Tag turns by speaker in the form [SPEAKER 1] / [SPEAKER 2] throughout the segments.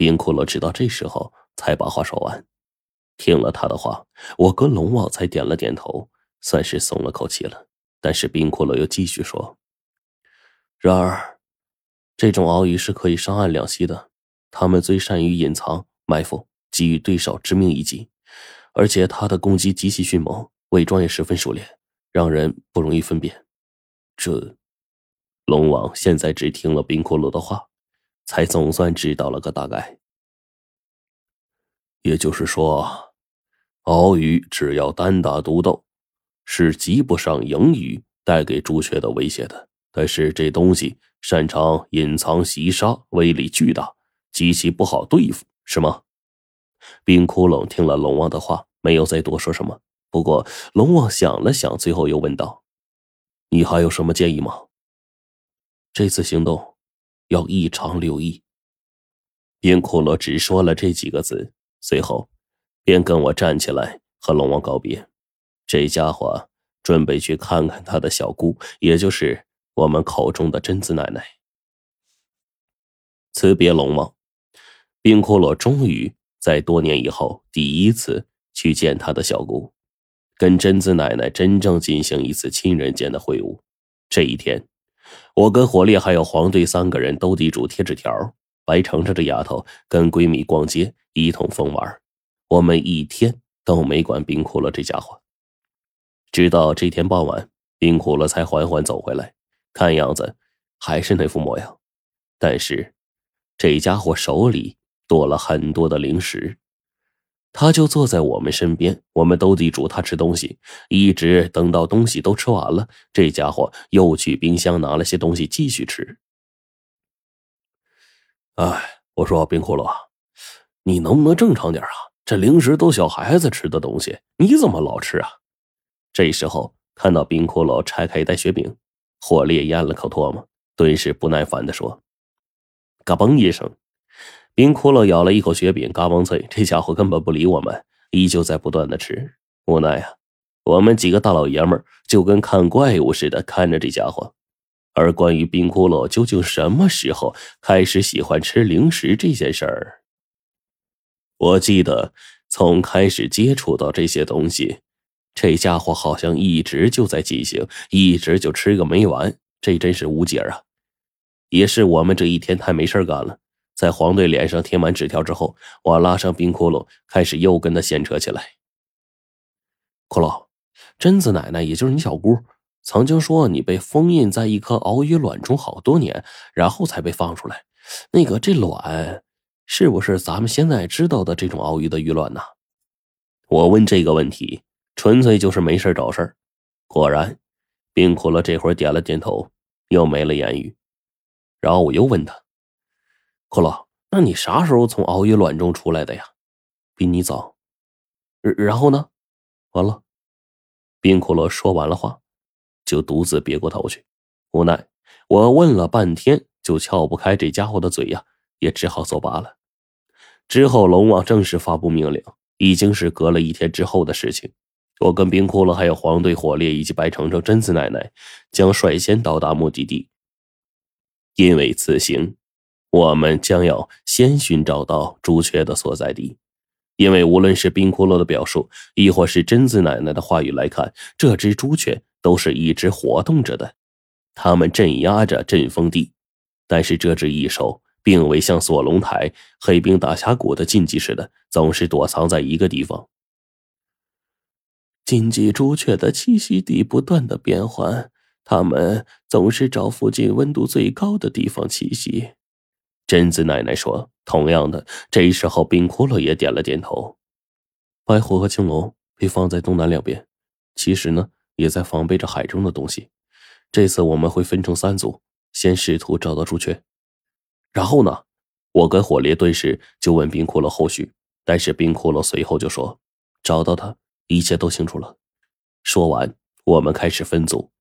[SPEAKER 1] 冰骷髅直到这时候才把话说完。听了他的话，我跟龙王才点了点头，算是松了口气了。但是冰骷髅又继续说：“然而，这种鳌鱼是可以上岸两栖的，他们最善于隐藏、埋伏，给予对手致命一击，而且他的攻击极其迅猛，伪装也十分熟练，让人不容易分辨。”这，龙王现在只听了冰骷髅的话，才总算知道了个大概。也就是说。鳌鱼只要单打独斗，是及不上盈鱼带给朱雀的威胁的。但是这东西擅长隐藏袭杀，威力巨大，极其不好对付，是吗？冰窟窿听了龙王的话，没有再多说什么。不过龙王想了想，最后又问道：“你还有什么建议吗？”这次行动要异常留意。冰窟窿只说了这几个字，随后。便跟我站起来和龙王告别，这家伙准备去看看他的小姑，也就是我们口中的贞子奶奶。辞别龙王，冰骷髅终于在多年以后第一次去见他的小姑，跟贞子奶奶真正进行一次亲人间的会晤。这一天，我跟火烈还有黄队三个人斗地主贴纸条，白程程这丫头跟闺蜜逛街，一通疯玩。我们一天都没管冰骷髅这家伙，直到这天傍晚，冰骷髅才缓缓走回来，看样子还是那副模样，但是这家伙手里多了很多的零食，他就坐在我们身边，我们斗地主，他吃东西，一直等到东西都吃完了，这家伙又去冰箱拿了些东西继续吃。哎，我说冰骷髅，你能不能正常点啊？这零食都小孩子吃的东西，你怎么老吃啊？这时候看到冰骷髅拆开一袋雪饼，火烈咽了口唾沫，顿时不耐烦的说：“嘎嘣一声，冰骷髅咬了一口雪饼，嘎嘣脆。这家伙根本不理我们，依旧在不断的吃。无奈啊，我们几个大老爷们就跟看怪物似的看着这家伙。而关于冰骷髅究竟什么时候开始喜欢吃零食这件事儿？”我记得从开始接触到这些东西，这家伙好像一直就在进行，一直就吃个没完，这真是无解啊！也是我们这一天太没事干了，在黄队脸上贴满纸条之后，我拉上冰窟窿，开始又跟他闲扯起来。骷髅，贞子奶奶，也就是你小姑，曾经说你被封印在一颗鳌鱼卵中好多年，然后才被放出来。那个这卵。是不是咱们现在知道的这种鳌鱼的鱼卵呢？我问这个问题，纯粹就是没事找事儿。果然，冰骷髅这会儿点了点头，又没了言语。然后我又问他：“骷髅，那你啥时候从鳌鱼卵中出来的呀？比你早。然后呢？完了。”冰骷髅说完了话，就独自别过头去。无奈，我问了半天，就撬不开这家伙的嘴呀，也只好作罢了。之后，龙王正式发布命令，已经是隔了一天之后的事情。我跟冰骷髅、还有黄队、火烈以及白程程、贞子奶奶将率先到达目的地，因为此行，我们将要先寻找到朱雀的所在地。因为无论是冰骷髅的表述，亦或是贞子奶奶的话语来看，这只朱雀都是一直活动着的，他们镇压着阵风地。但是这只异兽。并未像锁龙台、黑冰大峡谷的禁忌似的，总是躲藏在一个地方。禁忌朱雀的栖息地不断的变换，它们总是找附近温度最高的地方栖息。贞子奶奶说：“同样的，这时候冰骷髅也点了点头。白虎和青龙被放在东南两边，其实呢，也在防备着海中的东西。这次我们会分成三组，先试图找到朱雀。”然后呢，我跟火烈顿时就问冰骷髅后续，但是冰骷髅随后就说：“找到他，一切都清楚了。”说完，我们开始分组。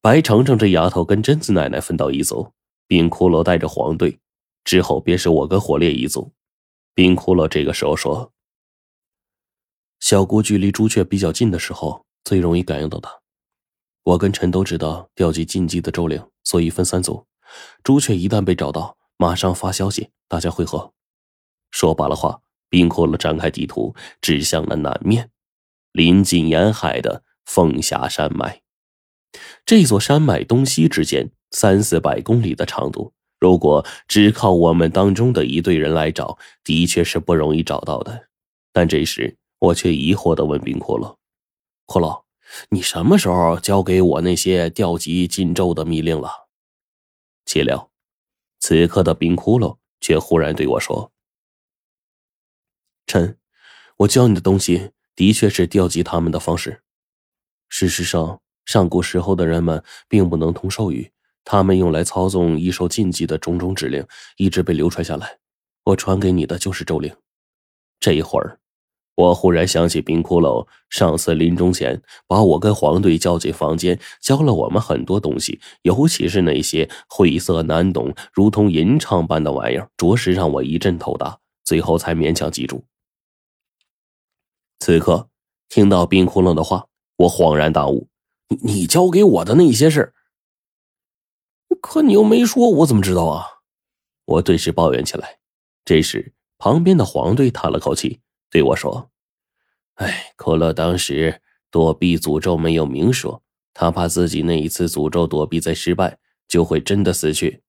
[SPEAKER 1] 白程程这丫头跟贞子奶奶分到一组，冰骷髅带着黄队，之后便是我跟火烈一组。冰骷髅这个时候说：“小姑距离朱雀比较近的时候，最容易感应到他。我跟陈都知道调集禁忌的咒灵，所以分三组。朱雀一旦被找到。”马上发消息，大家汇合。说罢了话，冰骷髅展开地图，指向了南面，临近沿海的凤霞山脉。这座山脉东西之间三四百公里的长度，如果只靠我们当中的一队人来找，的确是不容易找到的。但这时，我却疑惑的问冰骷髅：“骷髅，你什么时候交给我那些调集禁咒的密令了？”岂料，此刻的冰骷髅却忽然对我说：“臣，我教你的东西的确是调集他们的方式。事实上，上古时候的人们并不能通兽语，他们用来操纵易受禁忌的种种指令，一直被流传下来。我传给你的就是咒令。这一会儿。”我忽然想起冰骷髅上次临终前把我跟黄队叫进房间，教了我们很多东西，尤其是那些晦涩难懂、如同吟唱般的玩意儿，着实让我一阵头大，最后才勉强记住。此刻听到冰骷髅的话，我恍然大悟：“你你教给我的那些事可你又没说，我怎么知道啊？”我顿时抱怨起来。这时，旁边的黄队叹了口气。对我说：“哎，可乐当时躲避诅咒没有明说，他怕自己那一次诅咒躲避再失败，就会真的死去。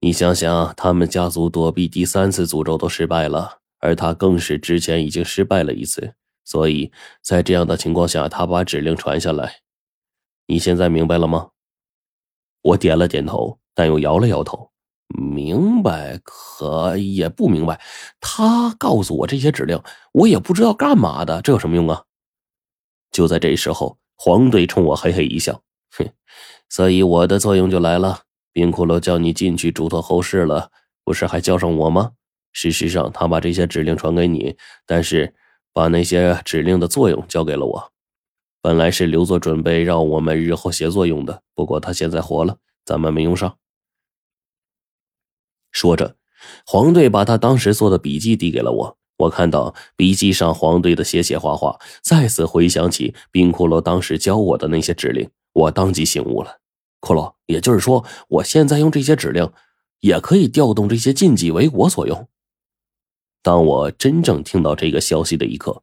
[SPEAKER 1] 你想想，他们家族躲避第三次诅咒都失败了，而他更是之前已经失败了一次，所以在这样的情况下，他把指令传下来。你现在明白了吗？”我点了点头，但又摇了摇头。明白，可也不明白。他告诉我这些指令，我也不知道干嘛的，这有什么用啊？就在这时候，黄队冲我嘿嘿一笑，哼，所以我的作用就来了。冰骷髅叫你进去嘱托后事了，不是还叫上我吗？事实上，他把这些指令传给你，但是把那些指令的作用交给了我。本来是留作准备让我们日后协作用的，不过他现在活了，咱们没用上。说着，黄队把他当时做的笔记递给了我。我看到笔记上黄队的写写画画，再次回想起冰骷髅当时教我的那些指令，我当即醒悟了。骷髅，也就是说，我现在用这些指令，也可以调动这些禁忌为我所用。当我真正听到这个消息的一刻，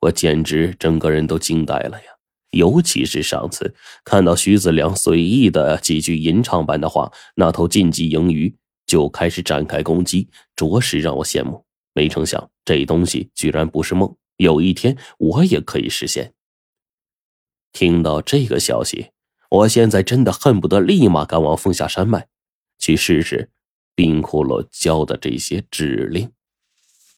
[SPEAKER 1] 我简直整个人都惊呆了呀！尤其是上次看到徐子良随意的几句吟唱般的话，那头禁忌银鱼。就开始展开攻击，着实让我羡慕。没成想，这东西居然不是梦，有一天我也可以实现。听到这个消息，我现在真的恨不得立马赶往凤下山脉，去试试冰骷髅教的这些指令。